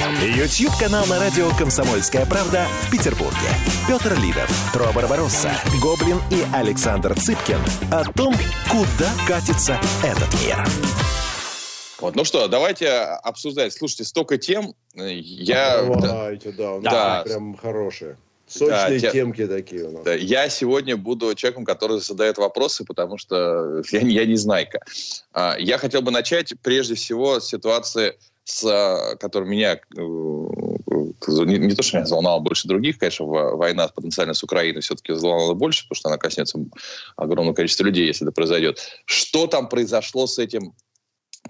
YouTube-канал на радио «Комсомольская правда» в Петербурге. Петр Лидов, Тро Барбаросса, Гоблин и Александр Цыпкин о том, куда катится этот мир. Вот, ну что, давайте обсуждать. Слушайте, столько тем. Я... Давайте, да, у нас Да. прям хорошие. Сочные те- темки такие у нас. Да, Я сегодня буду человеком, который задает вопросы, потому что я, не- я не знайка. А, Я хотел бы начать прежде всего с ситуации, с, а, которая меня, э, не, не то, что меня взволновала больше других, конечно, во- война потенциально с Украиной все-таки взволновала больше, потому что она коснется огромного количества людей, если это произойдет. Что там произошло с этим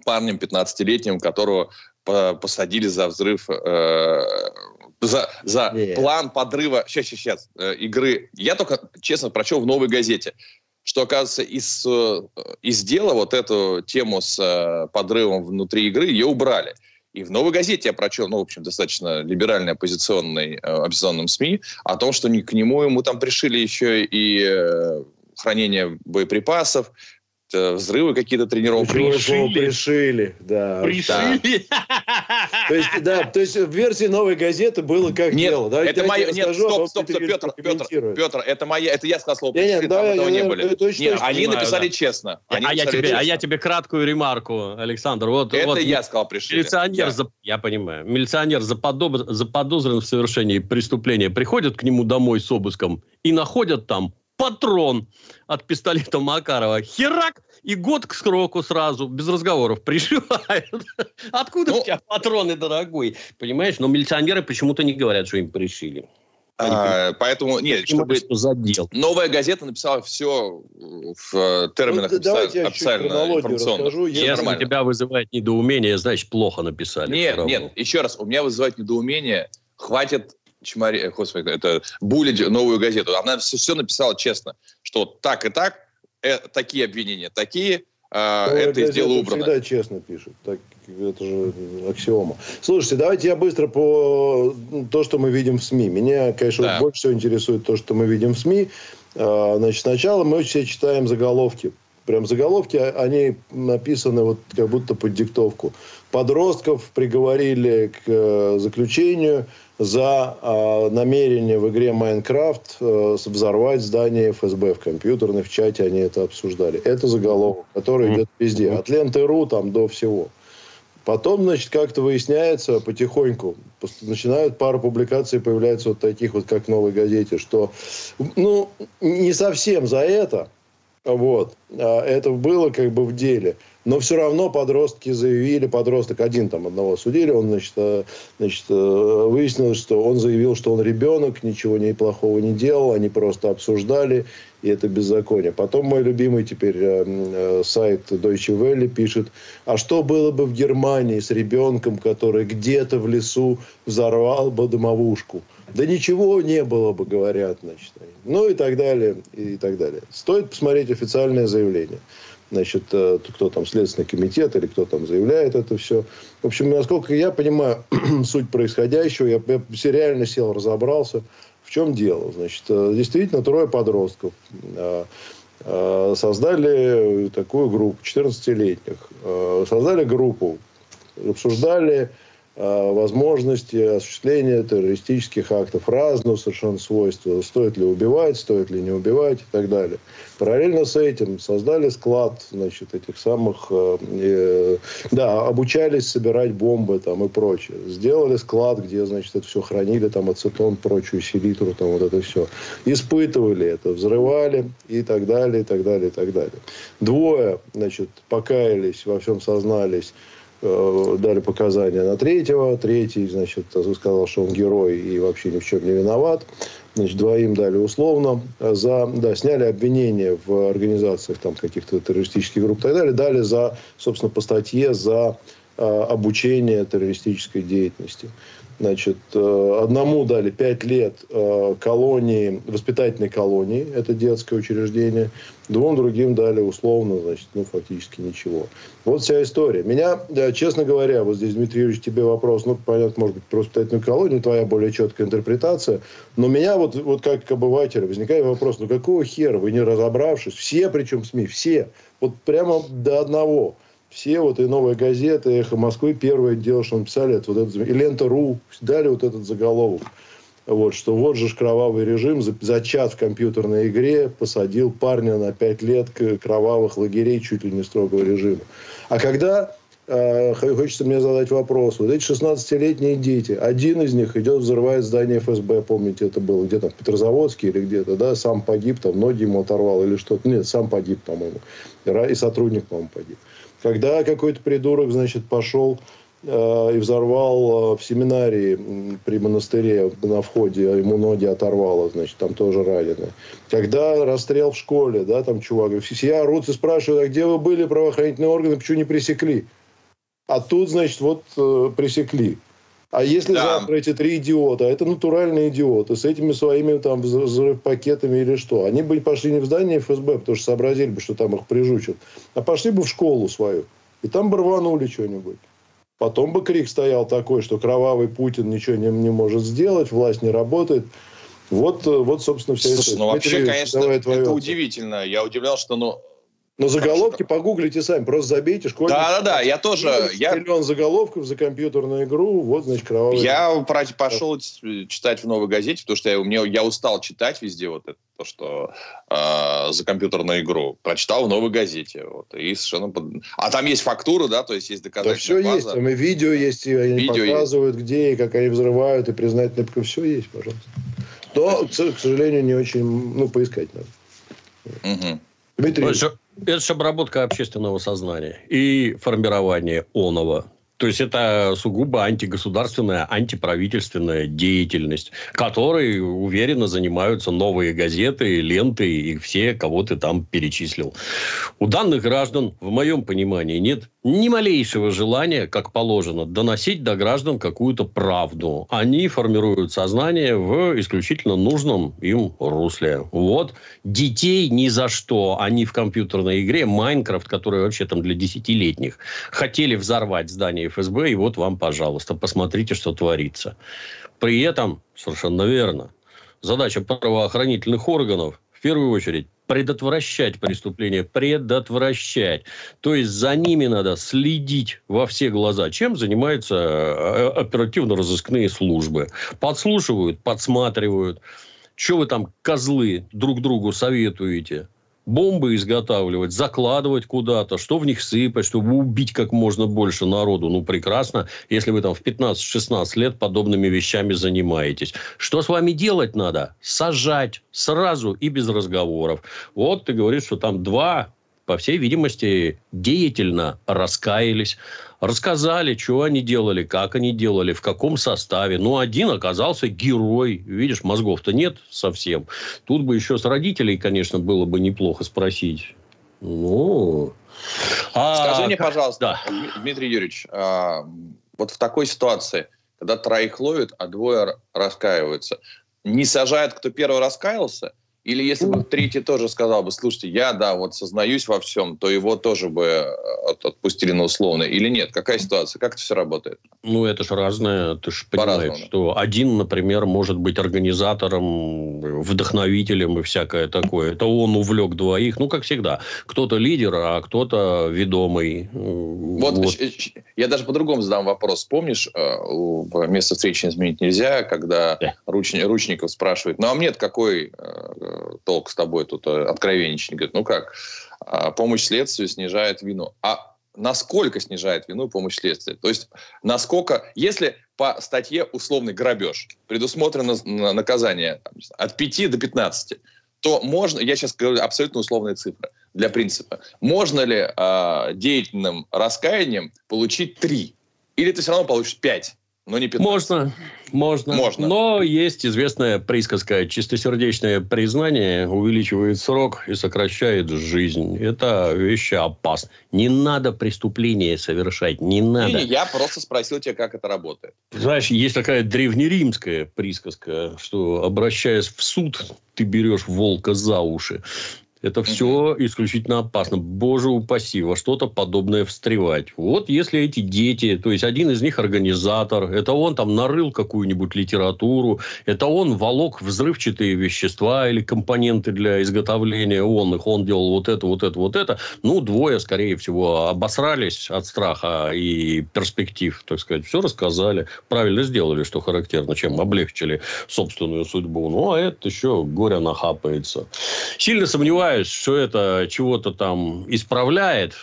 парнем 15-летним, которого по- посадили за взрыв, э, за, за Не. план подрыва, сейчас, сейчас, сейчас, э, игры. Я только, честно, прочел в «Новой газете», что, оказывается, из, э, из дела вот эту тему с э, подрывом внутри игры ее убрали. И в «Новой газете» я прочел, ну, в общем, достаточно либеральный оппозиционный, э, оппозиционном СМИ, о том, что не- к нему ему там пришили еще и э, хранение боеприпасов, взрывы какие-то тренировки. Слово пришили, да. Пришили. То есть, да, то есть в версии новой газеты было как Нет, дело. Давайте это я мое... тебе Нет, расскажу, а стоп, стоп, стоп, Петр, Петр. Петр, это моя, это я сказал слово «пришли», да, там этого я- не я- были. я точно- Нет, точно они понимаю, написали да. честно. Они а, я написали тебе, а честно. я тебе краткую ремарку, Александр. Вот, Это вот я сказал пришли. Милиционер, Да. за- я понимаю, милиционер заподоб- заподозрен в совершении преступления, приходит к нему домой с обыском и находят там патрон от пистолета Макарова. Херак! И год к сроку сразу, без разговоров, пришивают. Откуда Ну, у тебя патроны, дорогой? Понимаешь? Но милиционеры почему-то не говорят, что им пришили. А, поэтому, нет, чтобы... Что задел. Новая газета написала все в э, терминах Ну, давайте я официально информационно. расскажу. Всё Если нормально. тебя вызывает недоумение, значит, плохо написали. Нет, нет, еще раз, у меня вызывает недоумение. Хватит чмари... э, Господи, это булить новую газету. Она все, написала честно, что так и так, э, такие обвинения, такие, Новая это из дела убрано. всегда честно пишет. Так, это же аксиома. Слушайте, давайте я быстро по ну, то, что мы видим в СМИ. Меня, конечно, Да. больше всего интересует то, что мы видим в СМИ. А, Значит, сначала мы все читаем заголовки. Прям заголовки, а- они написаны вот как будто под диктовку. Подростков приговорили к э, заключению за а, намерение в игре Майнкрафт э, взорвать здание ФСБ в компьютерной, в чате они это обсуждали. Это заголовок, который идет везде. От ленты.ру там до всего. Потом, значит, как-то выясняется потихоньку, начинают пара публикаций появляются вот таких вот, как в «Новой газете», что, ну, не совсем за это, вот, а это было как бы в деле. Но все равно подростки заявили, подросток один там одного судили, он, значит, э, значит, э, выяснилось, что он заявил, что он ребенок, ничего не плохого не делал, они просто обсуждали, и это беззаконие. Потом мой любимый теперь э, сайт Deutsche Welle пишет, а что было бы в Германии с ребенком, который где-то в лесу взорвал бы домовушку? Да ничего не было бы, говорят, значит. Ну и так далее, и так далее. Стоит посмотреть официальное заявление. Значит, э, кто там, Следственный комитет или кто там заявляет это все. В общем, насколько я понимаю суть происходящего, я, я все реально сел, разобрался. В чем дело? Значит, э, действительно, трое подростков э, создали такую группу, 14-летних. Э, Создали группу, обсуждали возможности осуществления террористических актов разного совершенно свойства. Стоит ли убивать, стоит ли не убивать и так далее. Параллельно с этим создали склад значит, этих самых... э, э, да, обучались собирать бомбы там, и прочее. Сделали склад, где значит, это все хранили, там ацетон, прочую селитру, там вот это все. Испытывали это, взрывали и так далее, и так далее, и так далее. Двое, значит, покаялись, во всем сознались, э, дали показания на третьего. Третий, значит, сказал, что он герой и вообще ни в чем не виноват. Значит, двоим дали условно. За, да, сняли обвинения в организациях там, каких-то террористических групп и так далее. Дали за, собственно, по статье за обучения террористической деятельности. Значит, э, одному дали пять лет э, колонии, воспитательной колонии, это детское учреждение, двум другим дали условно, значит, ну, фактически ничего. Вот вся история. Меня, да, честно говоря, вот здесь, Дмитрий Юрьевич, тебе вопрос, ну, понятно, может быть, про воспитательную колонию, твоя более четкая интерпретация, но меня вот, вот как обывателя возникает вопрос, ну, какого хера, вы не разобравшись, все, причем СМИ, все, вот прямо до одного – все вот и «Новая газета», «Эхо Москвы» первое дело, что написали, это вот это, и «Лента.ру» дали вот этот заголовок. Вот, что вот же кровавый режим за, за в компьютерной игре посадил парня на 5 лет кровавых лагерей чуть ли не строгого режима. А когда э, хочется мне задать вопрос. Вот эти 16-летние дети, один из них идет взрывает здание ФСБ, помните, это было где-то в Петрозаводске или где-то, да, сам погиб, там ноги ему оторвал или что-то. Нет, сам погиб, по-моему. И сотрудник, по-моему, погиб. Когда какой-то придурок, значит, пошел э, и взорвал э, в семинарии при монастыре на входе, ему ноги оторвало, значит, там тоже ранены. Когда расстрел в школе, да, там чувак, все орут и спрашивают, а где вы были, правоохранительные органы, почему не пресекли? А тут, значит, вот э, пресекли. А если да. завтра эти три идиота, а это натуральные идиоты, с этими своими там взрыв-пакетами или что, они бы пошли не в здание ФСБ, потому что сообразили бы, что там их прижучат, а пошли бы в школу свою. И там бы рванули что-нибудь. Потом бы крик стоял такой, что кровавый Путин ничего не, не может сделать, власть не работает. Вот, вот собственно, вся Слушай, история. ну вообще, Дмитрий, конечно, это удивительно. Я удивлял, что ну, но заголовки погуглите сами, просто забейте школьник. Да-да-да, я тоже... Я... Миллион заголовков за компьютерную игру, вот, значит, кровавый... Я пошел читать в «Новой газете», потому что я, мне, я устал читать везде вот это, то, что э, за компьютерную игру. Прочитал в «Новой газете». Вот, и совершенно... Под... А там есть фактура, да, то есть есть доказательства. Да все есть, там и видео есть, и они видео показывают, есть. где и как они взрывают, и признательно, все есть, пожалуйста. Но, к сожалению, не очень, ну, поискать надо. Угу. Дмитрий. Это же обработка общественного сознания и формирование оного. То есть это сугубо антигосударственная, антиправительственная деятельность, которой уверенно занимаются новые газеты, ленты и все, кого ты там перечислил. У данных граждан, в моем понимании, нет ни малейшего желания, как положено, доносить до граждан какую-то правду. Они формируют сознание в исключительно нужном им русле. Вот. Детей ни за что. Они в компьютерной игре Майнкрафт, которая вообще там для десятилетних, хотели взорвать здание ФСБ, и вот вам, пожалуйста, посмотрите, что творится. При этом, совершенно верно, задача правоохранительных органов в первую очередь предотвращать преступления, предотвращать. То есть за ними надо следить во все глаза. Чем занимаются э, оперативно-розыскные службы? Подслушивают, подсматривают. Что вы там, козлы, друг другу советуете? Бомбы изготавливать, закладывать куда-то, что в них сыпать, чтобы убить как можно больше народу. Ну, прекрасно, если вы там в 15-16 лет подобными вещами занимаетесь. Что с вами делать надо? Сажать сразу и без разговоров. Вот ты говоришь, что там два по всей видимости, деятельно раскаялись, рассказали, что они делали, как они делали, в каком составе. Ну, один оказался герой. Видишь, мозгов-то нет совсем. Тут бы еще с родителей, конечно, было бы неплохо спросить. Ну... А... Скажи мне, пожалуйста, да. Дмитрий Юрьевич, а, вот в такой ситуации, когда троих ловят, а двое раскаиваются, не сажают, кто первый раскаялся – или если бы третий тоже сказал бы, слушайте, я, да, вот сознаюсь во всем, то его тоже бы э, отпустили на условно. Или нет? Какая ситуация? Как это все работает? Ну, это же разное. Ты же понимаешь, что один, например, может быть организатором, вдохновителем и всякое такое. Это он увлек двоих. Ну, как всегда. Кто-то лидер, а кто-то ведомый. Вот, вот. я даже по-другому задам вопрос. Помнишь, э, место встречи изменить нельзя, когда да. Ручников спрашивает, ну, а мне какой э, толк с тобой тут э, откровенничать. Говорит, ну как, а, помощь следствию снижает вину. А насколько снижает вину помощь следствию? То есть, насколько, если по статье условный грабеж предусмотрено наказание там, от 5 до 15, то можно, я сейчас говорю абсолютно условные цифры для принципа, можно ли э, деятельным раскаянием получить 3? Или ты все равно получишь 5? Но не 15. Можно, можно. Можно. Но есть известная присказка. Чистосердечное признание увеличивает срок и сокращает жизнь. Это вещи опасны. Не надо преступления совершать. Не надо. Не, не, я просто спросил тебя, как это работает. Знаешь, есть такая древнеримская присказка, что обращаясь в суд, ты берешь волка за уши. Это все исключительно опасно. Боже упаси, во что-то подобное встревать. Вот если эти дети, то есть один из них организатор, это он там нарыл какую-нибудь литературу, это он волок взрывчатые вещества или компоненты для изготовления он их, он делал вот это, вот это, вот это. Ну, двое, скорее всего, обосрались от страха и перспектив, так сказать. Все рассказали. Правильно сделали, что характерно, чем облегчили собственную судьбу. Ну, а это еще горе нахапается. Сильно сомневаюсь, сомневаюсь, что это чего-то там исправляет,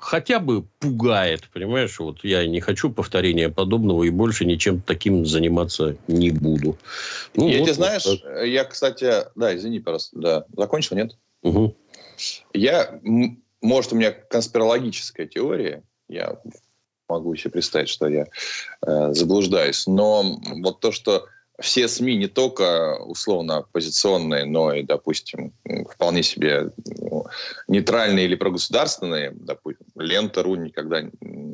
хотя бы пугает, понимаешь? Вот я не хочу повторения подобного и больше ничем таким заниматься не буду. Ну, я вот, тебе знаешь, вот я, кстати, да, извини, просто, да, закончил, нет? Угу. Я, может, у меня конспирологическая теория, я могу себе представить, что я э, заблуждаюсь, но вот то, что все СМИ не только условно оппозиционные, но и, допустим, вполне себе ну, нейтральные или прогосударственные, допустим, Лента.ру никогда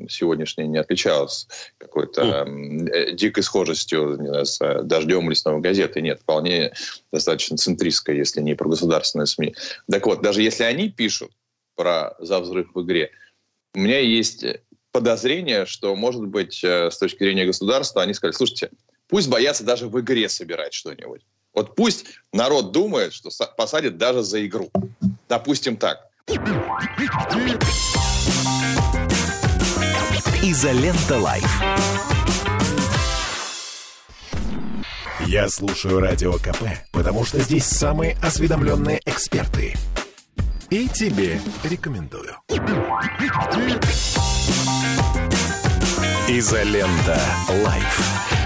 сегодняшняя не отличалась какой-то э, дикой схожестью не знаю, с э, «Дождем» или с «Новой газетой». Нет, вполне достаточно центристская, если не прогосударственные СМИ. Так вот, даже если они пишут про «За взрыв в игре», у меня есть подозрение, что, может быть, э, с точки зрения государства, они сказали, слушайте, Пусть боятся даже в игре собирать что-нибудь. Вот пусть народ думает, что посадит даже за игру. Допустим так. Изолента Live. Я слушаю Радио КП, потому что здесь самые осведомленные эксперты. И тебе рекомендую. Изолента Live.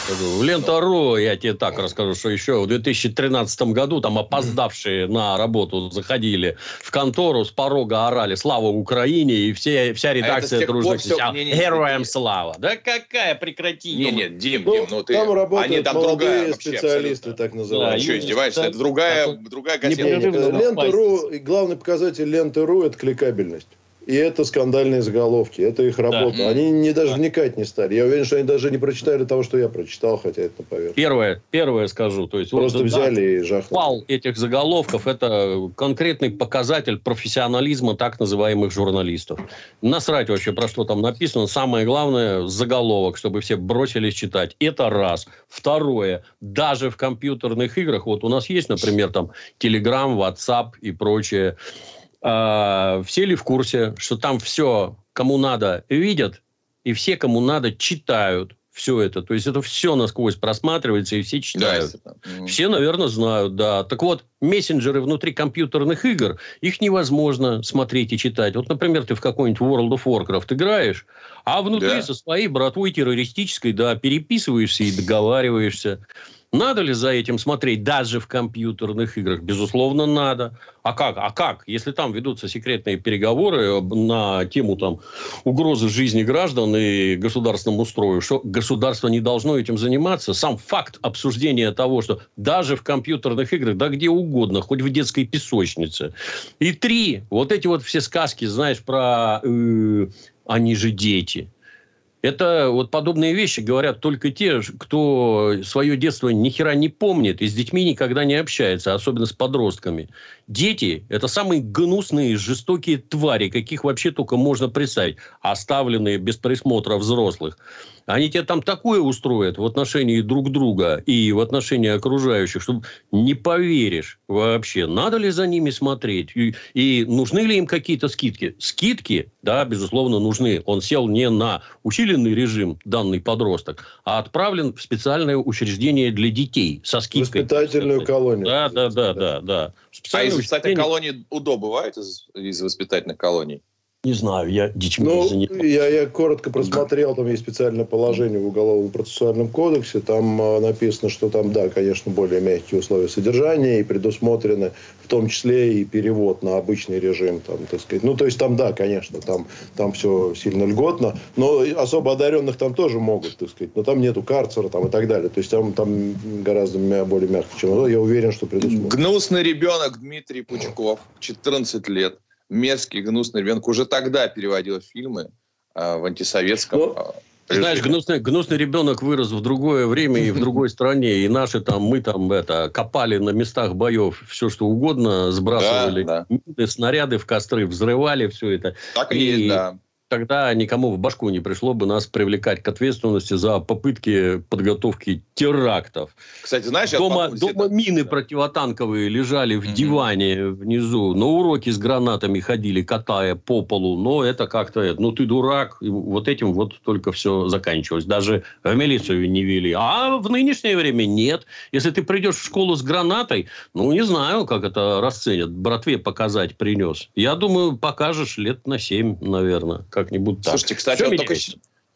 В Лента.ру я тебе так расскажу, что еще в 2013 году там опоздавшие на работу заходили в контору, с порога орали «Слава Украине!» и все, вся а редакция а дружно кричала «Героям слава!» Да какая, прекрати! Не, нет, Дим, ну, Дим, ну ты... Там работают Они там молодые специалисты, абсолютно. так называемые. Да, что, издеваешься? Это другая, другая газета. Лента.ру, главный показатель Ленты.ру – это кликабельность. И это скандальные заголовки, это их работа. Да. Они не даже да. вникать не стали. Я уверен, что они даже не прочитали того, что я прочитал, хотя это поверхности. Первое, первое скажу. То есть, Просто вот, взяли да, и жахнули. Пал этих заголовков – это конкретный показатель профессионализма так называемых журналистов. Насрать вообще, про что там написано. Самое главное – заголовок, чтобы все бросились читать. Это раз. Второе. Даже в компьютерных играх, вот у нас есть, например, там Telegram, WhatsApp и прочее – э, все ли в курсе, что там все, кому надо, видят, и все, кому надо, читают все это. То есть это все насквозь просматривается, и все читают. Да, все, наверное, знают, да. Так вот, мессенджеры внутри компьютерных игр, их невозможно смотреть и читать. Вот, например, ты в какой-нибудь World of Warcraft играешь, а внутри да. со своей братвой террористической, да, переписываешься и договариваешься. Надо ли за этим смотреть даже в компьютерных играх? Безусловно, надо. А как? А как? Если там ведутся секретные переговоры на тему там, угрозы жизни граждан и государственному устрою, что государство не должно этим заниматься, сам факт обсуждения того, что даже в компьютерных играх, да где угодно, хоть в детской песочнице. И три, вот эти вот все сказки, знаешь, про э, «они же дети». Это вот подобные вещи говорят только те, кто свое детство ни хера не помнит и с детьми никогда не общается, особенно с подростками. Дети – это самые гнусные, жестокие твари, каких вообще только можно представить, оставленные без присмотра взрослых. Они тебе там такое устроят в отношении друг друга и в отношении окружающих, что не поверишь вообще, надо ли за ними смотреть и, и нужны ли им какие-то скидки. Скидки, да, безусловно, нужны. Он сел не на усиленный режим, данный подросток, а отправлен в специальное учреждение для детей со скидкой. Воспитательную колонию. Да, да, да, да, да. А из воспитательных колоний УДО бывает из, из воспитательных колоний? Не знаю, я дичь ну, я, я коротко просмотрел, там есть специальное положение в Уголовном процессуальном кодексе, там э, написано, что там, да, конечно, более мягкие условия содержания и предусмотрены в том числе и перевод на обычный режим, там, так сказать. Ну, то есть там, да, конечно, там, там все сильно льготно, но особо одаренных там тоже могут, так сказать, но там нету карцера там и так далее. То есть там, там гораздо более мягко, чем я уверен, что предусмотрено. Гнусный ребенок Дмитрий Пучков, 14 лет мерзкий, гнусный ребенок уже тогда переводил фильмы а, в антисоветском... Но... Ну, а, знаешь, гнусный, гнусный ребенок вырос в другое время и в другой стране. И наши там, мы там это, копали на местах боев все, что угодно, сбрасывали да, да. снаряды в костры, взрывали все это. Так и, и есть, да тогда никому в башку не пришло бы нас привлекать к ответственности за попытки подготовки терактов. Кстати, знаешь, дома, дома мины противотанковые лежали в mm-hmm. диване внизу, на уроки с гранатами ходили, катая по полу, но это как-то, ну ты дурак, и вот этим вот только все заканчивалось. Даже в милицию не вели. А в нынешнее время нет. Если ты придешь в школу с гранатой, ну не знаю, как это расценят. Братве показать принес. Я думаю, покажешь лет на семь, наверное, как-нибудь так. Слушайте, кстати, вот только,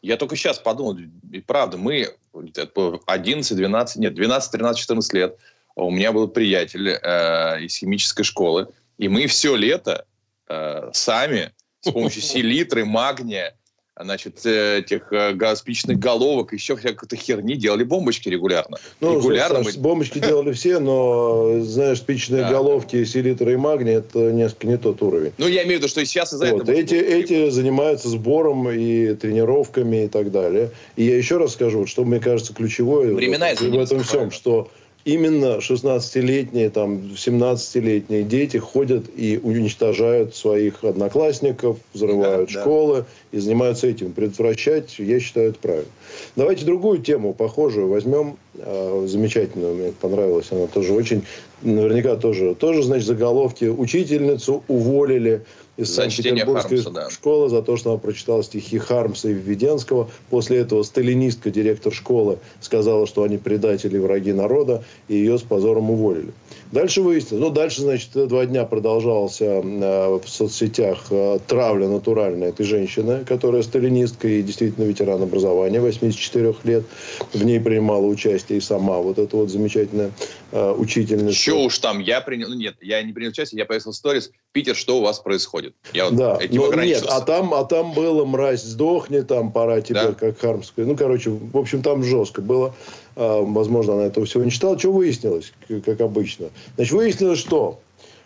я только сейчас подумал, и правда, мы 11, 12, нет, 12, 13, 14 лет, у меня был приятель э, из химической школы, и мы все лето э, сами с помощью селитры, магния, значит, э, этих э, спичных головок, еще всякой-то херни, делали бомбочки регулярно. Ну, регулярно мы... бомбочки делали все, но, знаешь, спичные да. головки, селитра и магний, это несколько не тот уровень. Ну, я имею в виду, что сейчас из-за вот. этого... Эти, эти занимаются сбором и тренировками и так далее. И я еще раз скажу, что мне кажется ключевое Времена в, в этом всем, что именно 16-летние, там, 17-летние дети ходят и уничтожают своих одноклассников, взрывают да, школы да. и занимаются этим. Предотвращать, я считаю, это правильно. Давайте другую тему, похожую, возьмем. Э, замечательную, мне понравилась она тоже очень. Наверняка тоже, тоже, значит, заголовки. Учительницу уволили из Санкт-Петербургской да. школы за то, что она прочитала стихи Хармса и Введенского. После этого сталинистка, директор школы, сказала, что они предатели, враги народа, и ее с позором уволили. Дальше выяснилось. Ну, дальше, значит, два дня продолжался э, в соцсетях э, травля натуральная этой женщины, которая сталинистка и действительно ветеран образования, 84 лет. В ней принимала участие и сама вот эта вот замечательная э, учительница. Что уж там, я принял, ну, нет, я не принял участие, я повесил сторис. Питер, что у вас происходит? Я вот да, этим но нет, а там, а там было мразь, сдохни, там пора тебе, да? как Хармская. Ну, короче, в общем, там жестко было. А, возможно, она этого всего не читала. Что выяснилось, как обычно? Значит, выяснилось, что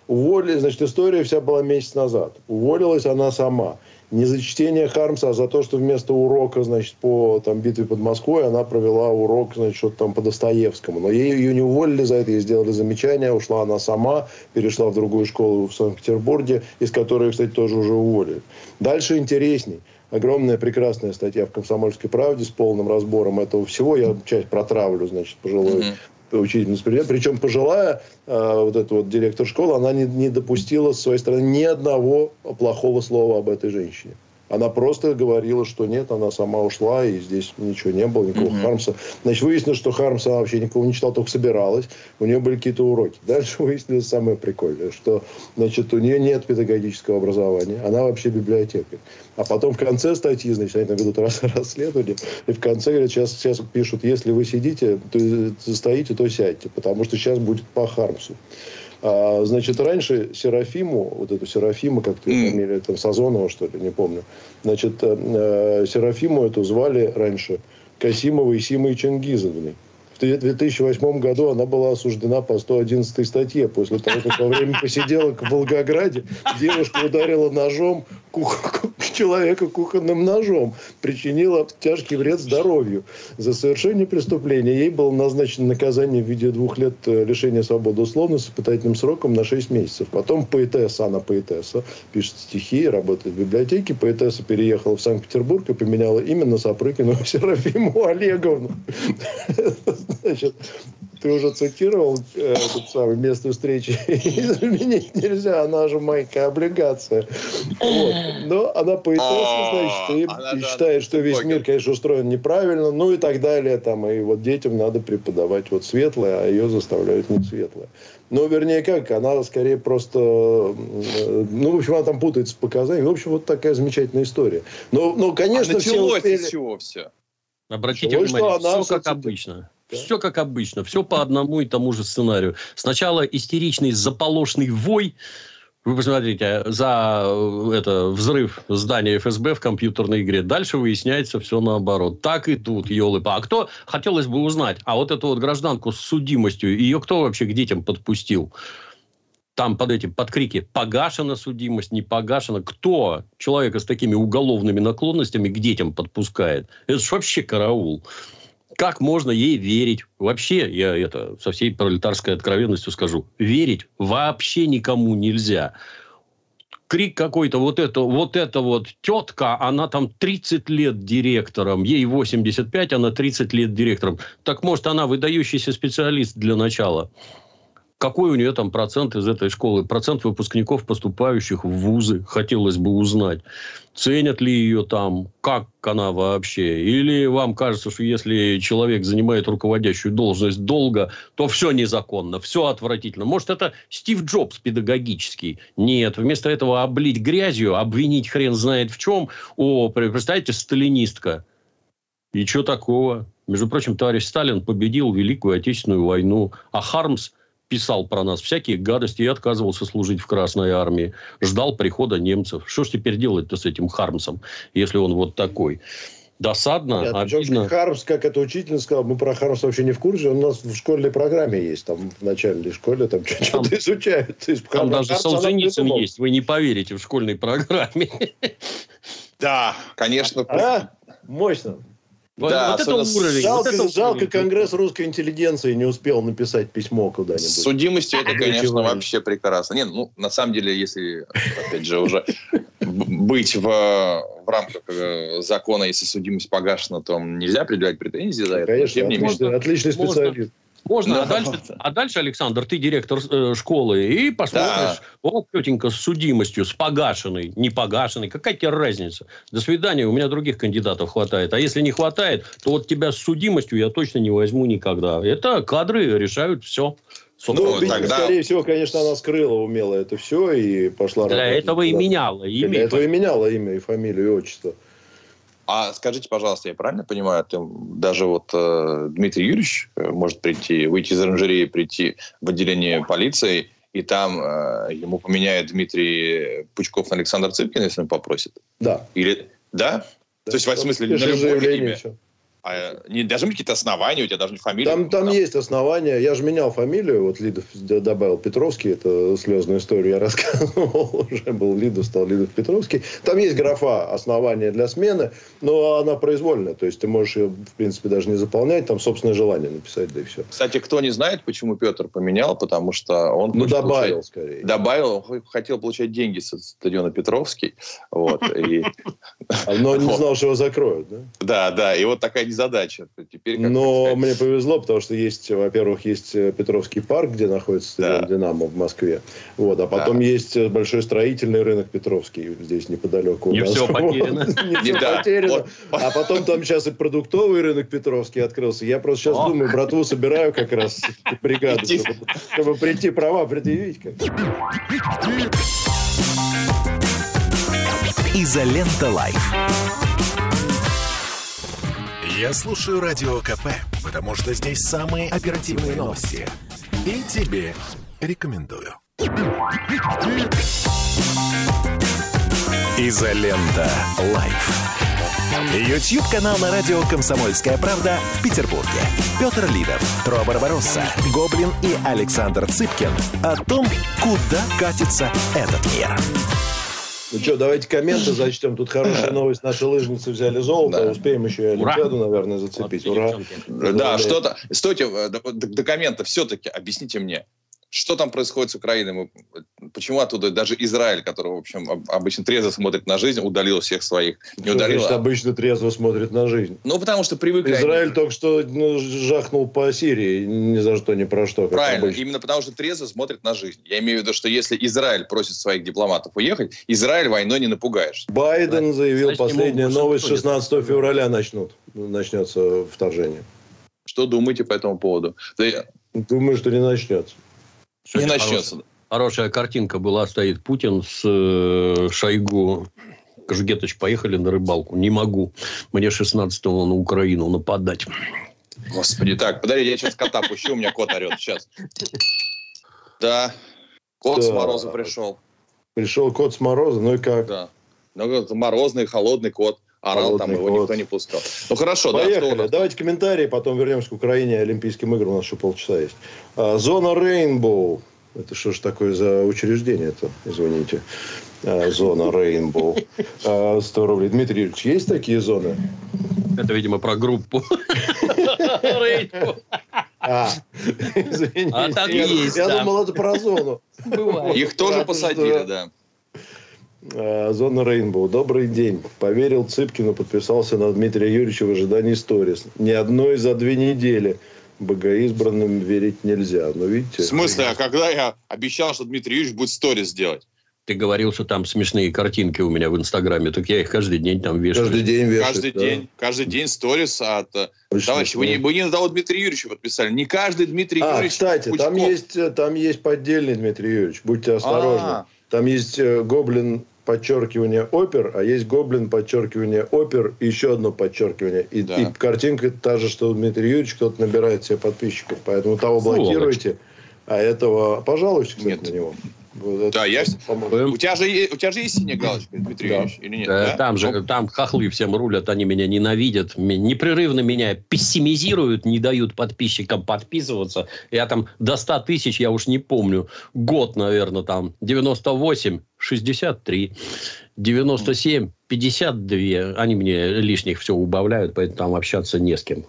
уволили, значит, история вся была месяц назад. Уволилась она сама. Не за чтение Хармса, а за то, что вместо урока, значит, по там, битве под Москвой она провела урок, значит, что-то там по Достоевскому. Но ей, ее не уволили за это, ей сделали замечание, ушла она сама, перешла в другую школу в Санкт-Петербурге, из которой, кстати, тоже уже уволили. Дальше интересней огромная прекрасная статья в «Комсомольской правде» с полным разбором этого всего. Я часть протравлю, значит, пожилой mm-hmm. Учительница. Причем пожилая э, вот эта вот директор школы, она не, не допустила с своей стороны ни одного плохого слова об этой женщине. Она просто говорила, что нет, она сама ушла, и здесь ничего не было, никакого mm-hmm. Хармса. Значит, выяснилось, что Хармса вообще никого не читал, только собиралась. У нее были какие-то уроки. Дальше выяснилось самое прикольное, что значит, у нее нет педагогического образования. Она вообще библиотекарь. А потом в конце статьи, значит, они там ведут расследование, и в конце говорят, сейчас, сейчас пишут, если вы сидите, то стоите, то сядьте, потому что сейчас будет по Хармсу. А, значит, раньше Серафиму, вот эту Серафиму, как-то mm. фамилия, там, Сазонова, что ли, не помню. Значит, э, Серафиму эту звали раньше Касимовой Симой Чингизовной. В 2008 году она была осуждена по 111 статье после того, как во время посиделок в Волгограде девушка ударила ножом человека кухонным ножом, причинила тяжкий вред здоровью. За совершение преступления ей было назначено наказание в виде двух лет э, лишения свободы условно с испытательным сроком на 6 месяцев. Потом поэтесса, она поэтесса, пишет стихи, работает в библиотеке. Поэтесса переехала в Санкт-Петербург и поменяла имя на Сапрыкину Серафиму Олеговну. Значит, ты уже цитировал э, самый место встречи. Изменить нельзя, она же майка облигация. Вот. Но она по итогу, значит, и считает, что весь мир, конечно, устроен неправильно, ну и так далее. Там, и вот детям надо преподавать вот светлое, а ее заставляют не светлое. Ну, вернее, как, она скорее просто... э, Ну, в общем, она там путается в показаниях. В общем, вот такая замечательная история. Но, ну, конечно, а все началось успели... с чего все? Обратите что внимание, она, все как обычно. Все как обычно. Все по одному и тому же сценарию. Сначала истеричный заполошный вой. Вы посмотрите, за э, это взрыв здания ФСБ в компьютерной игре. Дальше выясняется все наоборот. Так и тут, елы А кто, хотелось бы узнать, а вот эту вот гражданку с судимостью, ее кто вообще к детям подпустил? Там под этим, под крики «погашена судимость», «не погашена». Кто человека с такими уголовными наклонностями к детям подпускает? Это же вообще караул. Как можно ей верить? Вообще, я это со всей пролетарской откровенностью скажу, верить вообще никому нельзя. Крик какой-то, вот это, вот это вот тетка, она там 30 лет директором, ей 85, она 30 лет директором. Так может она выдающийся специалист для начала? Какой у нее там процент из этой школы? Процент выпускников, поступающих в вузы, хотелось бы узнать. Ценят ли ее там? Как она вообще? Или вам кажется, что если человек занимает руководящую должность долго, то все незаконно, все отвратительно? Может, это Стив Джобс педагогический? Нет. Вместо этого облить грязью, обвинить хрен знает в чем. О, представляете, сталинистка. И что такого? Между прочим, товарищ Сталин победил Великую Отечественную войну, а Хармс писал про нас всякие гадости и отказывался служить в Красной армии. Ждал прихода немцев. Что ж теперь делать-то с этим Хармсом, если он вот такой? Досадно, Нет, обидно. Хармс, как это учительница сказала, мы про Хармс вообще не в курсе, он у нас в школьной программе есть, там в начальной школе там что-то изучают. То есть Там Хармс- даже Солженицын есть, вы не поверите, в школьной программе. Да, конечно. А? Мощно. Вот Да, вот это уровень. Жалко, вот это жалко уровень. Конгресс русской интеллигенции не успел написать письмо куда-нибудь. С судимостью это, конечно, не. вообще прекрасно. Нет, ну, на самом деле, если, опять же, уже быть в, в рамках э, закона, если судимость погашена, то нельзя предъявлять претензии за это. Конечно, Тем не менее. отличный, специалист. Можно, Да. а, дальше, а дальше, Александр, ты директор э, школы, и посмотришь, Да. вот тетенька с судимостью, с погашенной, не погашенной, какая тебе разница? До свидания, у меня других кандидатов хватает. А если не хватает, то вот тебя с судимостью я точно не возьму никогда. Это кадры решают все. Ну, Ну, видимо, тогда- скорее всего, конечно, она скрыла умело это все и пошла Для работать этого и меняла имя. Для этого и меняла имя, и фамилию, и отчество. А скажите, пожалуйста, я правильно понимаю, ты, даже вот э, Дмитрий Юрьевич э, может прийти, выйти из оранжереи, прийти в отделение полиции, и там э, ему поменяет Дмитрий Пучков на Александр Цыпкин, если он попросит? Да. Или да? То есть, в смысле, на любое имя? всё. А, не должны быть какие-то основания, у тебя должны фамилия. Там, там есть основания. Я же менял фамилию. Вот Лидов добавил Петровский. Это слезную историю я рассказывал. Уже был Лидов, стал Лидов Петровский. Там есть графа основания для смены, но она произвольная. То есть ты можешь ее, в принципе, даже не заполнять. Там собственное желание написать, да и все. Кстати, кто не знает, почему Петр поменял, потому что он Ну, добавил получать- скорее. Добавил, он хо- хотел получать деньги со стадиона Петровский. Вот, и, А, Но не знал, что его закроют. Да? да, да, и вот такая незадача. Теперь, как Но сказать, мне повезло, потому что есть, во-первых, есть э, Петровский парк, где находится стадион Да. «Динамо» в Москве. Вот, а потом Да. есть э, большой строительный рынок Петровский здесь неподалеку. у Не Вот. потеряно. Не все потеряно. А потом там сейчас и продуктовый рынок Петровский открылся. Я просто сейчас думаю, братву собираю как раз бригаду, чтобы, прийти права предъявить. Изолента Live. Я слушаю Радио КП, потому что здесь самые оперативные новости. И тебе рекомендую. Изолента Live. YouTube-канал на радио «Комсомольская правда» в Петербурге. Петр Лидов, Тро Барбаросса, Гоблин и Александр Цыпкин о том, куда катится этот мир. Ну что, давайте комменты зачтем. Тут хорошая новость. Наши лыжницы взяли золото. Да. Успеем еще и Ура! Олимпиаду, наверное, зацепить. Ура. Да, что-то... Стойте, э, до- до коммента все-таки объясните мне. Что там происходит с Украиной? Мы, почему оттуда даже Израиль, который, в общем, обычно трезво смотрит на жизнь, удалил всех своих. Не удалил, значит, а... обычно трезво смотрит на жизнь? Ну, потому что привыкли. Израиль они... только что ну, жахнул по Сирии, ни за что, ни про что. Правильно, обычно. именно потому что трезво смотрит на жизнь. Я имею в виду, что если Израиль просит своих дипломатов уехать, Израиль войной не напугаешь. Байден заявил, Значит, последняя новость, 16 февраля начнут, начнется вторжение. Что думаете по этому поводу? Думаю, что не начнется. Не начнется. Хорошая картинка была, стоит Путин с э, Шойгу. Жгеточ, поехали на рыбалку. Не могу. Мне 16-го на Украину нападать. Господи, так, подожди, я сейчас кота пущу, у меня кот орет. Сейчас. Да, кот да. с мороза пришел. Пришел кот с мороза, ну и как? Да. Ну, морозный, холодный кот. Орал, там его кот. никто не пускал. Ну хорошо, Поехали. да. Давайте комментарии, потом вернемся к Украине и Олимпийским играм. У нас еще полчаса есть. А, зона Рейнбоу. Это что ж такое за учреждение-то? Извините. А, зона Рейнбоу. 100 а, рублей. Дмитрий Юрьевич, есть такие зоны? Это, видимо, про группу. Рейнбоу. А, извините. А так есть. Я думал, это про зону. Их тоже посадили, да. А, зона Рейнбоу. Добрый день. Поверил Цыпкину, подписался на Дмитрия Юрьевича в ожидании сторис. Ни одной за две недели богоизбранным верить нельзя. Но видите... В смысле? А когда я обещал, что Дмитрий Юрьевич будет сторис делать? Ты говорил, что там смешные картинки у меня в Инстаграме, так я их каждый день там вешаю. Каждый день вешаю. Каждый да. день, каждый день сторис от... Э, Очень Товарищи, вы не, вы не на того Дмитрия Юрьевича подписали. Не каждый Дмитрий а, Юрьевич кстати, там есть, там есть поддельный Дмитрий Юрьевич. Будьте осторожны. А-а-а. Там есть э, гоблин подчеркивание опер, а есть гоблин подчеркивание опер и еще одно подчеркивание. И, да. и картинка та же, что Дмитрий Юрьевич, кто-то набирает себе подписчиков. Поэтому того блокируйте, а этого пожалуйста, кстати, Нет. на него. Вот да, я... У тебя, же, у тебя же есть синяя галочка, Дмитрий да. Ильич, или нет? Да? Там же, ну. там хохлы всем рулят, они меня ненавидят, непрерывно меня пессимизируют, не дают подписчикам подписываться. Я там до 100 тысяч, я уж не помню, год, наверное, там, 98, 63, 97, 52. Они мне лишних все убавляют, поэтому там общаться не с кем.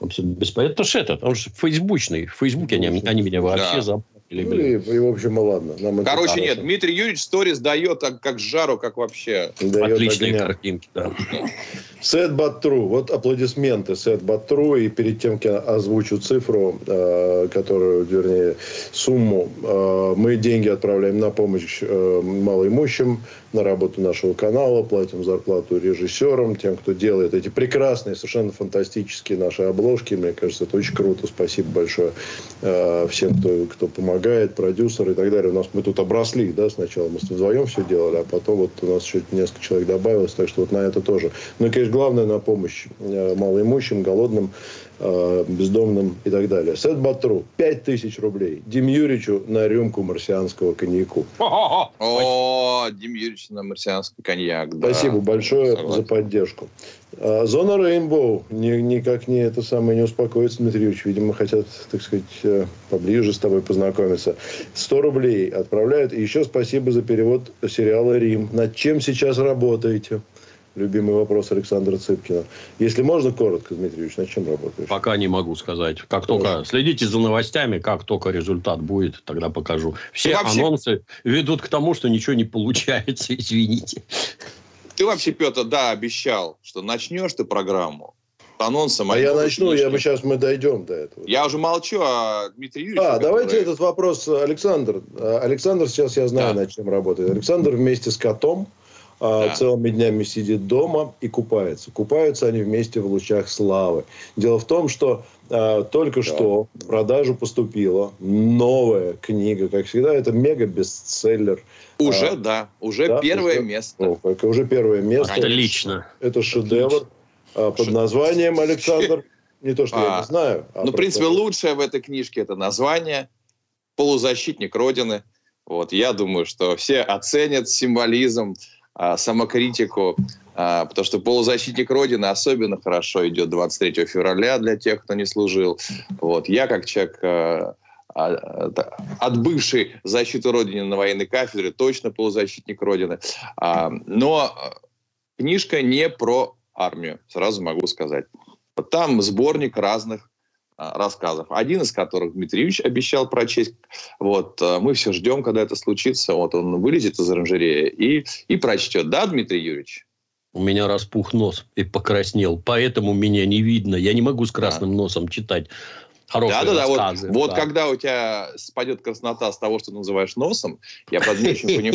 Это ж этот, он же фейсбучный. В Фейсбуке они, они меня вообще да. Или, ну, и, и, в общем, ладно. Нам Короче, нет, Дмитрий Юрьевич сторис дает как, как жару, как вообще. Дает Отличные огня. картинки, да. Сет Батру. Вот аплодисменты Сет Батру. И перед тем, как я озвучу цифру, э, которую, вернее, сумму, э, мы деньги отправляем на помощь э, малоимущим, на работу нашего канала, платим зарплату режиссерам, тем, кто делает эти прекрасные, совершенно фантастические наши обложки. Мне кажется, это очень круто. Спасибо большое э, всем, кто, кто помогает, продюсеры и так далее. У нас мы тут обросли, да, сначала мы вдвоем все делали, а потом вот у нас еще несколько человек добавилось, так что вот на это тоже. Ну и, конечно, главное на помощь э, малоимущим, голодным, э, бездомным и так далее. Сет Батру, 5000 рублей. Дим Юричу на рюмку марсианского коньяку. О, Дим Юрич на марсианский коньяк. Спасибо большое за поддержку. А, зона Рейнбоу никак не это самое не успокоится, Дмитрий Юрьевич. Видимо, хотят, так сказать, э, поближе с тобой познакомиться. 100 рублей отправляют. И еще спасибо за перевод сериала «Рим». Над чем сейчас работаете? Любимый вопрос Александра Цыпкина. Если можно, коротко, Дмитрий Ильич, над чем работаешь? Пока не могу сказать. Как только следите за новостями, как только результат будет, тогда покажу. Все вообще... анонсы ведут к тому, что ничего не получается, извините. Ты вообще, Петр, да, обещал, что начнешь ты программу анонсом. А, а я начну, я бы сейчас мы дойдем до этого. Я уже молчу, а Дмитрий Юрьевич... А, давайте этот вопрос, Александр. Александр сейчас, я знаю, да. над чем работает. Александр вместе с котом да. целыми днями сидит дома и купается. Купаются они вместе в лучах славы. Дело в том, что а, только да. что в продажу поступила новая книга. Как всегда, это мега-бестселлер. Уже, а, да. Уже да, первое уже, место. О, как, уже первое место. Отлично. Это шедевр а, под названием Александр. Не то, что а, я не знаю. А ну, в принципе, лучшее в этой книжке это название «Полузащитник Родины». Вот, я думаю, что все оценят символизм а, самокритику, а, потому что полузащитник Родины особенно хорошо идет 23 февраля для тех, кто не служил. Вот. Я как человек а, отбывший защиту Родины на военной кафедре, точно полузащитник Родины. Но книжка не про армию, сразу могу сказать. Там сборник разных а, рассказов, один из которых Дмитрий Юрьевич обещал прочесть. Вот, а, мы все ждем, когда это случится. Вот он вылезет из оранжереи и, и прочтет. Да, Дмитрий Юрьевич? У меня распух нос и покраснел, поэтому меня не видно. Я не могу с красным носом читать хорошие да, да, рассказы. Да, вот, да. вот когда у тебя спадет краснота с того, что называешь носом, я, правда, не очень, поним...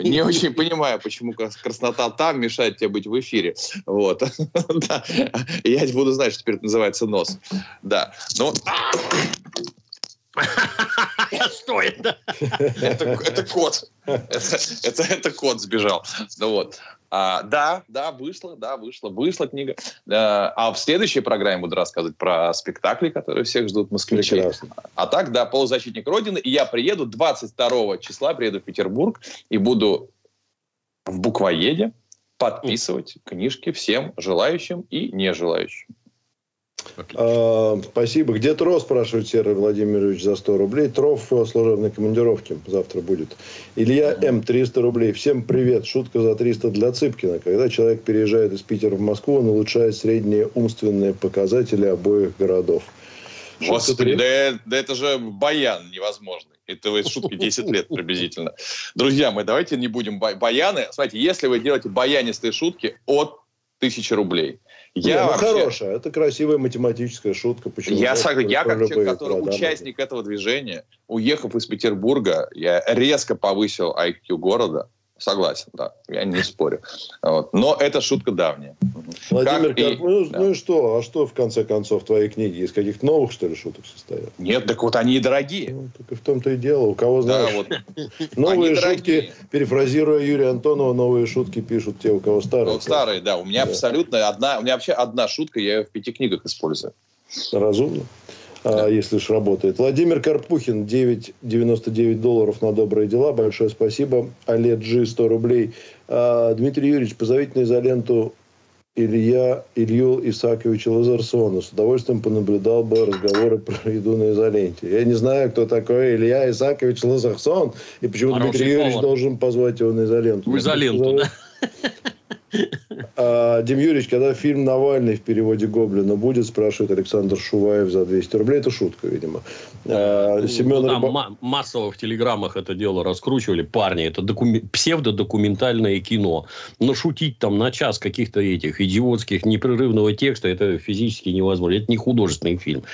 не очень понимаю, почему краснота там мешает тебе быть в эфире. Вот. да. Я буду знать, что теперь это называется нос. Да. Ну, что это? это? Это кот. Это, это, это кот сбежал. Ну вот. А, да, да, вышла, да, вышла, вышла книга. А, а в следующей программе буду рассказывать про спектакли, которые всех ждут москвичи. Прекрасно. А так, да, полузащитник Родины. И я приеду 22 числа, приеду в Петербург и буду в буквоеде подписывать книжки всем желающим и нежелающим. А, спасибо. Где ТРО, спрашивает Серый Владимирович за 100 рублей. ТРО в служебной командировке завтра будет. Илья М. 300 рублей. Всем привет. Шутка за 300 для Цыпкина. Когда человек переезжает из Питера в Москву, он улучшает средние умственные показатели обоих городов. Господи, да, да это же баян невозможный. Это вы шутки 10 лет приблизительно. Друзья мои, давайте не будем баяны. Смотрите, если вы делаете баянистые шутки от тысячи рублей – я Не, ну хорошая, это красивая математическая шутка. Почему я, согласен, я как человек, который участник этого движения, уехав из Петербурга, я резко повысил IQ города. Согласен, да, я не спорю. Вот. Но это шутка давняя. Владимир, как, и, ну, да. ну и что? А что в конце концов твоей книги? Из каких новых, что ли, шуток состоят? Нет, так вот они и дорогие. Ну, так и в том-то и дело. У кого знаешь. Да, вот. Новые шутки, перефразируя Юрия Антонова, новые шутки пишут те, у кого старые. Ну, старые, да. У меня да. абсолютно одна, у меня вообще одна шутка, я ее в пяти книгах использую. Разумно. А, если уж работает. Владимир Карпухин, 9,99 долларов на добрые дела. Большое спасибо. Олег Джи, 100 рублей. А, Дмитрий Юрьевич, позовите на изоленту Илья Илью Исааковича Лазарсона. С удовольствием понаблюдал бы разговоры про еду на изоленте. Я не знаю, кто такой Илья Исаакович Лазарсон, и почему Хороший Дмитрий Юрьевич должен позвать его на изоленту. В изоленту, да. А, Дим Юрьевич, когда фильм «Навальный» в переводе Гоблина будет, спрашивает Александр Шуваев за 200 рублей. Это шутка, видимо. А, ну, Семен ну, Рыба... массово в телеграммах это дело раскручивали. Парни, это докуми... псевдодокументальное кино. Но шутить там на час каких-то этих идиотских непрерывного текста, это физически невозможно. Это не художественный фильм.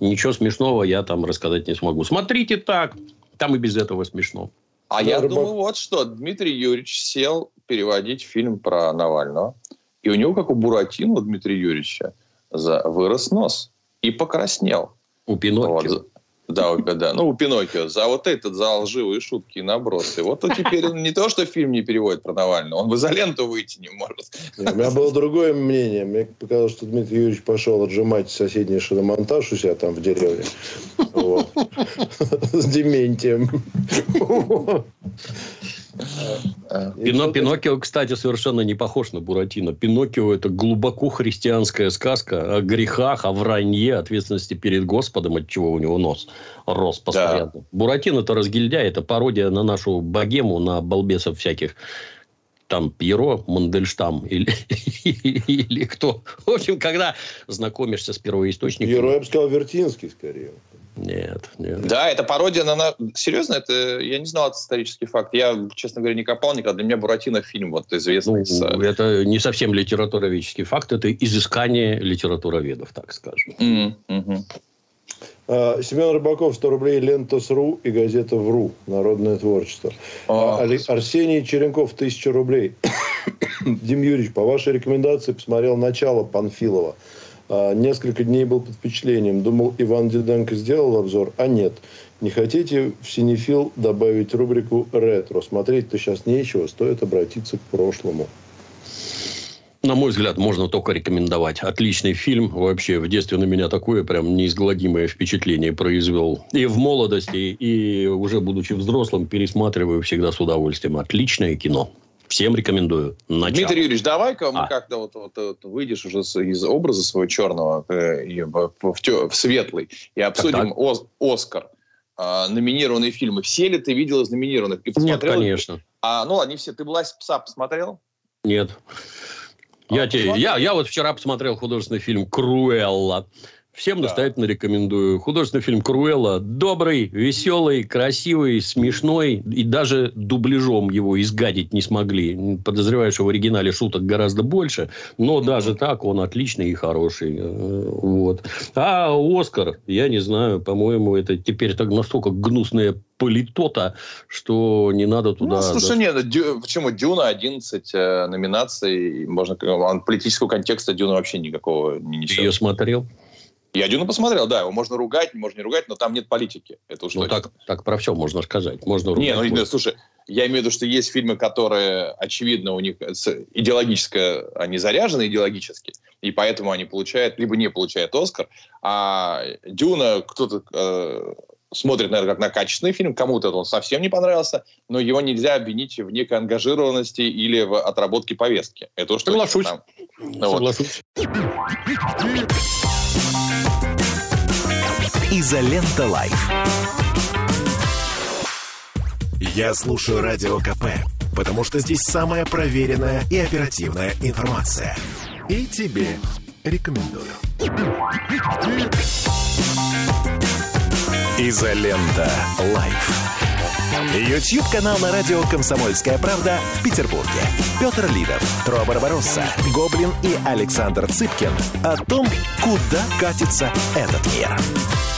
Ничего смешного я там рассказать не смогу. Смотрите так, там и без этого смешно. А я рыбак... думаю, вот что. Дмитрий Юрьевич сел переводить фильм про Навального. И у него, как у Буратино Дмитрия Юрьевича, за... вырос нос и покраснел. У Пиноккио. Вот. Да, да, ну у Пиноккио. За вот этот, за лживые шутки и набросы. Вот он теперь не то, что фильм не переводит про Навального, он в изоленту выйти не может. у меня было другое мнение. Мне показалось, что Дмитрий Юрьевич пошел отжимать соседний шиномонтаж у себя там в деревне. С дементием. Пино, Пиноккио, кстати, совершенно не похож на Буратино. Пиноккио – это глубоко христианская сказка о грехах, о вранье, ответственности перед Господом, от чего у него нос рос постоянно. Да. Буратино – это разгильдяй, это пародия на нашу богему, на балбесов всяких там Пьеро, Мандельштам или, или кто. В общем, когда знакомишься с первоисточником... Пьеро, я бы сказал, Вертинский скорее. Нет, нет. Да, это пародия на... Серьезно, это я не знал, это исторический факт. Я, честно говоря, не копал никогда. Для меня Буратино фильм вот известный. Ну, с... Это не совсем литературоведческий факт, это изыскание литературоведов, так скажем. Mm-hmm. А, Семен Рыбаков, 100 рублей, Лента.ру и газета ВРУ, народное творчество. А, Арсений Черенков, 1000 рублей. Дим Юрьевич, по вашей рекомендации посмотрел начало Панфилова. А, несколько дней был под впечатлением. Думал, Иван Диденко сделал обзор, а нет. Не хотите в Синефил добавить рубрику «Ретро»? Смотреть-то сейчас нечего, стоит обратиться к прошлому. На мой взгляд, можно только рекомендовать. Отличный фильм. Вообще, в детстве на меня такое прям неизгладимое впечатление произвел. И в молодости, и уже будучи взрослым, пересматриваю всегда с удовольствием. Отличное кино. Всем рекомендую. Начало. Дмитрий Юрьевич, давай-ка мы а. как-то вот, вот, вот выйдешь уже из образа своего черного э, в, в, светлый и обсудим так, так. Оскар. А, номинированные фильмы. Все ли ты видел из номинированных? И Нет, конечно. А, ну, они все. Ты «Власть пса» посмотрел? Нет. А, я, те, я, я вот вчера посмотрел художественный фильм «Круэлла». Всем да. настоятельно рекомендую. Художественный фильм «Круэлла» добрый, веселый, красивый, смешной. И даже дубляжом его изгадить не смогли. Подозреваю, что в оригинале шуток гораздо больше. Но mm-hmm. даже так он отличный и хороший. Э, вот. А «Оскар», я не знаю, по-моему, это теперь так настолько гнусная политота, что не надо туда... Ну, слушай, да. нет, дю, почему? Дюна 11 э, номинаций. Можно, политического контекста Дюна вообще никакого не несет. Ты ее смотрел? Я Дюну посмотрел, да, его можно ругать, можно не ругать, но там нет политики. Это уж ну, так, так про все можно сказать. Можно ругать. Не, ну, можно. слушай, я имею в виду, что есть фильмы, которые, очевидно, у них идеологическое, они заряжены идеологически, и поэтому они получают, либо не получают Оскар, а Дюна кто-то э, смотрит, наверное, как на качественный фильм, кому-то он совсем не понравился, но его нельзя обвинить в некой ангажированности или в отработке повестки. Это уж Соглашусь. Там. Ну, Соглашусь. Вот. Изолента Live. Я слушаю Радио КП, потому что здесь самая проверенная и оперативная информация. И тебе рекомендую. Изолента Live. YouTube-канал на радио «Комсомольская правда» в Петербурге. Петр Лидов, Тро Барбаросса, Гоблин и Александр Цыпкин о том, куда катится этот мир.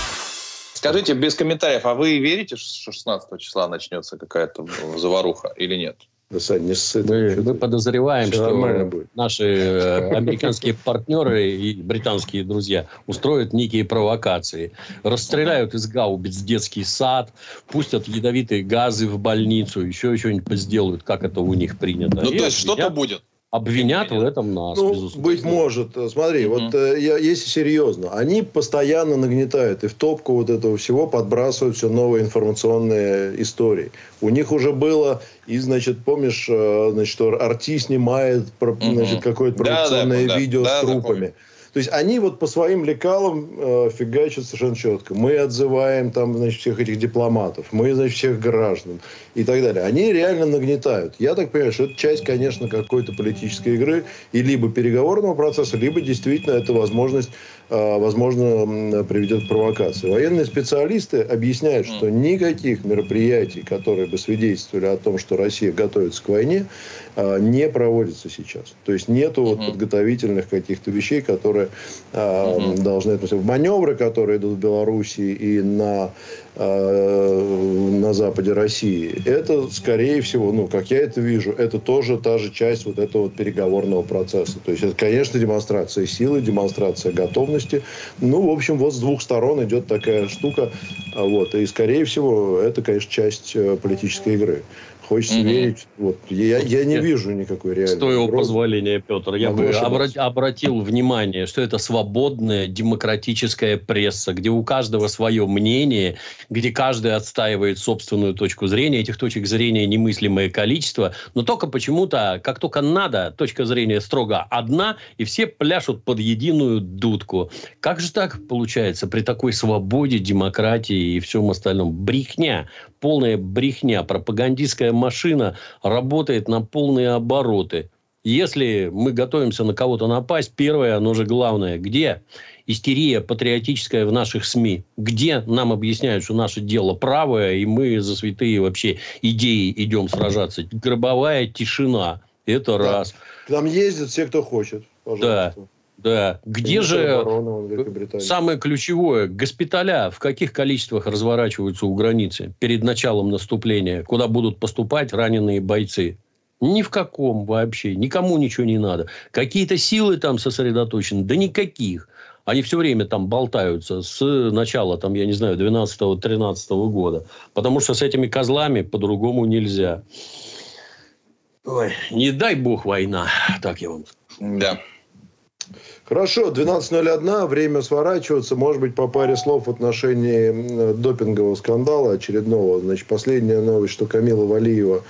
Скажите без комментариев, а вы верите, что 16 числа начнется какая-то заваруха или нет? Да, Сань, не ссыт. Мы, мы подозреваем, что будет. наши э, американские партнеры и британские друзья устроят некие провокации. Расстреляют из гаубиц детский сад, пустят ядовитые газы в больницу, еще что-нибудь сделают, как это у них принято. Ну, и то есть что-то будет обвинят в этом нас, ну, безусловно. Быть может. Смотри, mm вот э, я, если серьезно, они постоянно нагнетают и в топку вот этого всего подбрасывают все новые информационные истории. У них уже было, и, значит, помнишь, э, значит, что Арти снимает значит, какое-то провокационное да, да, видео да, с трупами. Да, то есть они вот по своим лекалам э, фигачат совершенно четко. Мы отзываем там, значит, всех этих дипломатов, мы, значит, всех граждан и так далее. Они реально нагнетают. Я так понимаю, что это часть, конечно, какой-то политической игры и либо переговорного процесса, либо действительно это возможность, возможно, приведет к провокации. Военные специалисты объясняют, что никаких мероприятий, которые бы свидетельствовали о том, что Россия готовится к войне, э, не проводятся сейчас. То есть нету вот подготовительных каких-то вещей, которые угу. должны относиться. Маневры, которые идут в Беларуси и на, на западе России, это, скорее всего, ну, как я это вижу, это тоже та же часть вот этого вот переговорного процесса. То есть, это, конечно, демонстрация силы, демонстрация готовности. Ну, в общем, вот с двух сторон идет такая штука. Вот. И, скорее всего, это, конечно, часть э, политической игры. Хочется угу. верить. Вот. Я, я не вижу никакой реальной С твоего позволения, Петр, я бы обрат, обратил внимание, что это свободная демократическая пресса, где у каждого свое мнение, где каждый отстаивает собственную точку зрения. Этих точек зрения немыслимое количество. Но только почему-то, как только надо, точка зрения строго одна, и все пляшут под единую дудку. Как же так получается при такой свободе, демократии и всем остальном? Брехня полная брехня. Пропагандистская машина работает на полные обороты. Если мы готовимся на кого-то напасть, первое, оно же главное, где истерия патриотическая в наших СМИ? Где нам объясняют, что наше дело правое, и мы за святые вообще идеи идем сражаться? Гробовая тишина. Это да. раз. Там ездят все, кто хочет. Пожалуйста. Да. Да. Где же самое ключевое? Госпиталя в каких количествах разворачиваются у границы перед началом наступления, куда будут поступать раненые бойцы? Ни в каком вообще. Никому ничего не надо. Какие-то силы там сосредоточены? Да никаких. Они все время там болтаются с начала, там, я не знаю, 12-13 года. Потому что с этими козлами по-другому нельзя. Ой, не дай бог война, так я вам скажу. Да. Хорошо, 12.01, время сворачиваться. Может быть, по паре слов в отношении допингового скандала очередного. Значит, последняя новость, что Камила Валиева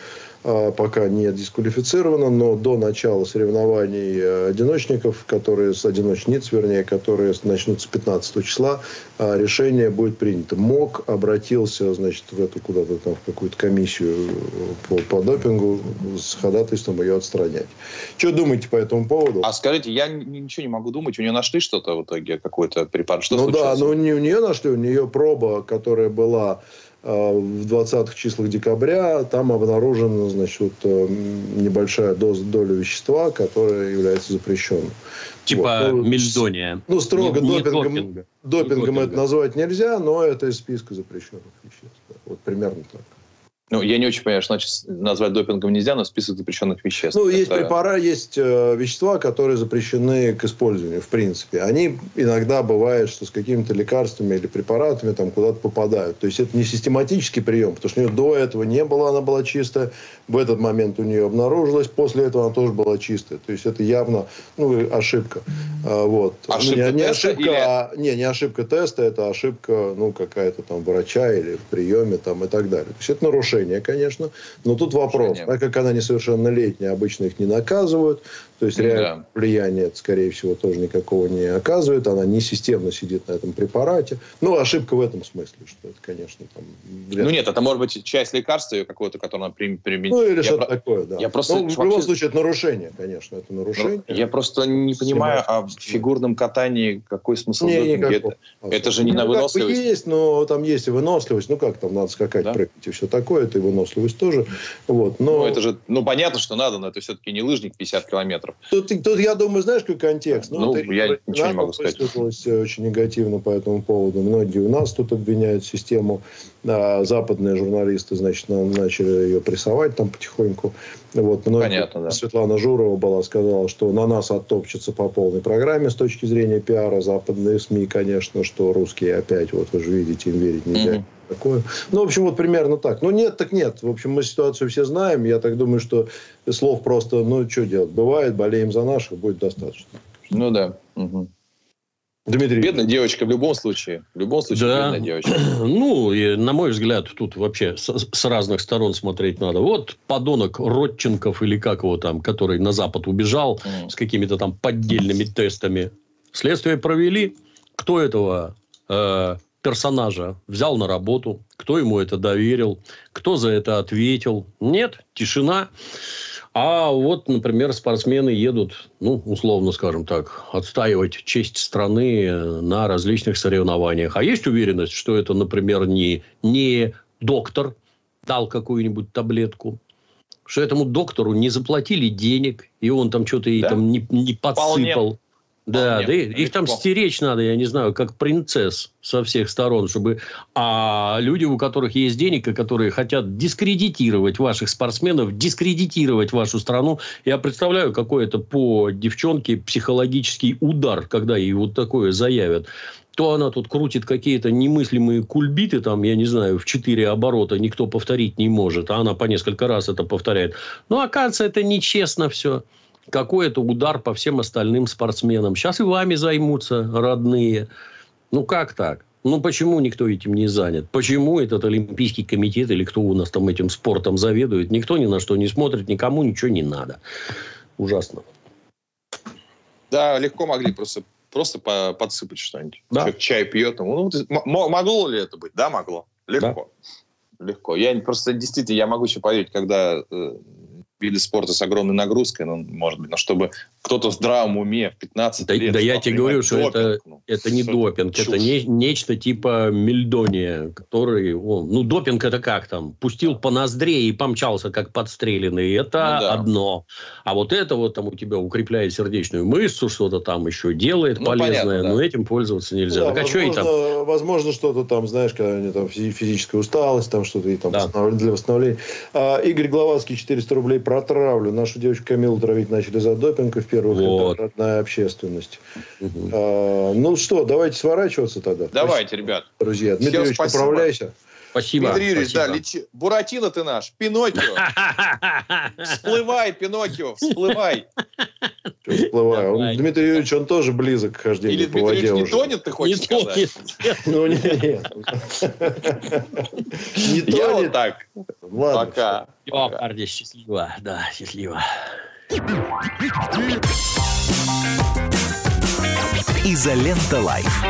пока не дисквалифицирована, но до начала соревнований э, одиночников, которые с одиночниц, вернее, которые начнутся 15 числа, а, решение будет принято. МОК обратился, значит, в эту куда-то там в какую-то комиссию по, по допингу с ходатайством ее отстранять. Что думаете по этому поводу? А скажите, я ничего не могу думать. У нее нашли что-то в итоге, какой-то препарат? Что ну случилось? да, но не у нее нашли, у нее проба, которая была э, в 20-х числах декабря, там обнаружена, значит, э, небольшая доза, доля вещества, которая является запрещенным. Типа Вот, ну, мельдония. Ну, строго Не- не допингом, допингом Не допинга. это назвать нельзя, но это из списка запрещенных веществ. Вот примерно так. Ну, я не очень понимаю, что значит назвать допингом нельзя, но список запрещенных веществ. Ну, есть Это- препараты, есть э, вещества, которые запрещены к использованию, в принципе. Они иногда бывает, что с какими-то лекарствами или препаратами там куда-то попадают. То есть это не систематический прием, потому что у нее до этого не было, она была чистая. В этот момент у нее обнаружилось, после этого она тоже была чистая. То есть это явно ну, ошибка. А, вот. Ошибка Ну, не, не ошибка, или- а- не, не ошибка теста, это ошибка ну, какая-то там врача или в приеме там, и так далее. То есть это нарушение, конечно. Но тут вопрос, Нарушение. так как она несовершеннолетняя, обычно их не наказывают. То есть Да. реально влияния это, скорее всего, тоже никакого не оказывает. Она не системно сидит на этом препарате. Ну, ошибка в этом смысле, что это, конечно, там... вряд Ну нет, это может быть часть лекарства какого-то, которое она при- применит. Ну, или Я что-то про- такое, да. я просто Ну, в любом случае, это нарушение, конечно. Это Ну, нарушение. я просто не понимаю, а в фигурном катании какой смысл Не. Это, это же не Ну, на как бы выносливость. есть, но там есть и выносливость. Ну, как там, надо скакать, Да? прыгать и все такое. Это и выносливость тоже. Вот. Но Ну, это же, ну, понятно, что надо, но это все-таки не лыжник 50 километров. Тут, тут, я думаю, знаешь, какой контекст? Ну, вот я ничего не могу сказать. э, очень негативно по этому поводу. Многие у нас тут обвиняют систему. А, западные журналисты, значит, на- начали ее прессовать там потихоньку. Вот, многие- Понятно, да. Светлана Журова была, сказала, что на нас оттопчется по полной программе с точки зрения пиара. Западные СМИ, конечно, что русские опять, вот вы же видите, им верить нельзя. Мгм. Такое. Ну, в общем, вот примерно так. Ну, нет, так нет. В общем, мы ситуацию все знаем. Я так думаю, что слов просто, ну, что делать? Бывает, болеем за наших, будет достаточно. Ну да. Мгм. Дмитрий, Бедная девочка в любом случае. В любом случае, Да. бедная девочка. Ну, и, на мой взгляд, тут вообще с, с разных сторон смотреть надо. Вот подонок Родченков или как его там, который на Запад убежал Мгм. с какими-то там поддельными тестами. Следствие провели. Кто этого э, персонажа взял на работу? Кто ему это доверил? Кто за это ответил? Нет, тишина. А вот, например, спортсмены едут, ну, условно скажем так, отстаивать честь страны э, на различных соревнованиях. А есть уверенность, что это, например, не, не доктор дал какую-нибудь таблетку, что этому доктору не заплатили денег, и он там что-то ей Да. там не, не Вполне. Да, да, и- их там стеречь надо, я не знаю, как принцесс со всех сторон, чтобы... А люди, у которых есть денег, и которые хотят дискредитировать ваших спортсменов, дискредитировать вашу страну, я представляю, какой это по девчонке психологический удар, когда ей вот такое заявят. То она тут крутит какие-то немыслимые кульбиты, там, я не знаю, в четыре оборота никто повторить не может, а она по несколько раз это повторяет. Ну, оказывается, это нечестно все какой это удар по всем остальным спортсменам. Сейчас и вами займутся родные. Ну, как так? Ну, почему никто этим не занят? Почему этот Олимпийский комитет или кто у нас там этим спортом заведует, никто ни на что не смотрит, никому ничего не надо. Ужасно. Да, легко могли просто, просто по- подсыпать что-нибудь. Да. Человек чай пьет. Ну, могло ли это быть? Да, могло. Легко. Легко. Я просто действительно, я могу еще поверить, когда э, виды спорта с огромной нагрузкой, ну, может быть, но чтобы кто-то в здравом уме в 15 Да- лет... да я тебе говорю, что это- допинг, ну, Это не что допинг, чушь. это не- нечто типа мельдония, который... он- ну, допинг это как там? Пустил по ноздре и помчался, как подстреленный. Это Ну да. одно. А вот это вот там у тебя укрепляет сердечную мышцу, что-то там еще делает Ну, полезное, понятно, да. но этим пользоваться нельзя. Да, так а что и там? возможно, возможно, что-то там, знаешь, когда они там физи- физическая усталость, там что-то и там Да. для восстановления. А, Игорь Гловацкий, 400 рублей протравлю. Нашу девочку Камилу травить начали за допинг, и в первых Вот. рядах родная общественность. Мгм. А, ну что, давайте сворачиваться тогда. Давайте, ребят. Спасибо, друзья. Дмитрий Юрьевич, поправляйся. Спасибо. Дмитрий Юрьевич, да, спасибо. лечи. Буратино ты наш, Пиноккио. Всплывай, Пиноккио, всплывай. Он, Давай. Дмитрий Юрьевич, он тоже близок к хождению Или по Дмитрий воде не уже. тонет, ты хочешь Не сказать? тонет. Ну, нет. Не Я вот тонет. так. Ладно. Пока. Все, парни, счастливо. Да, счастливо. Изолента Live.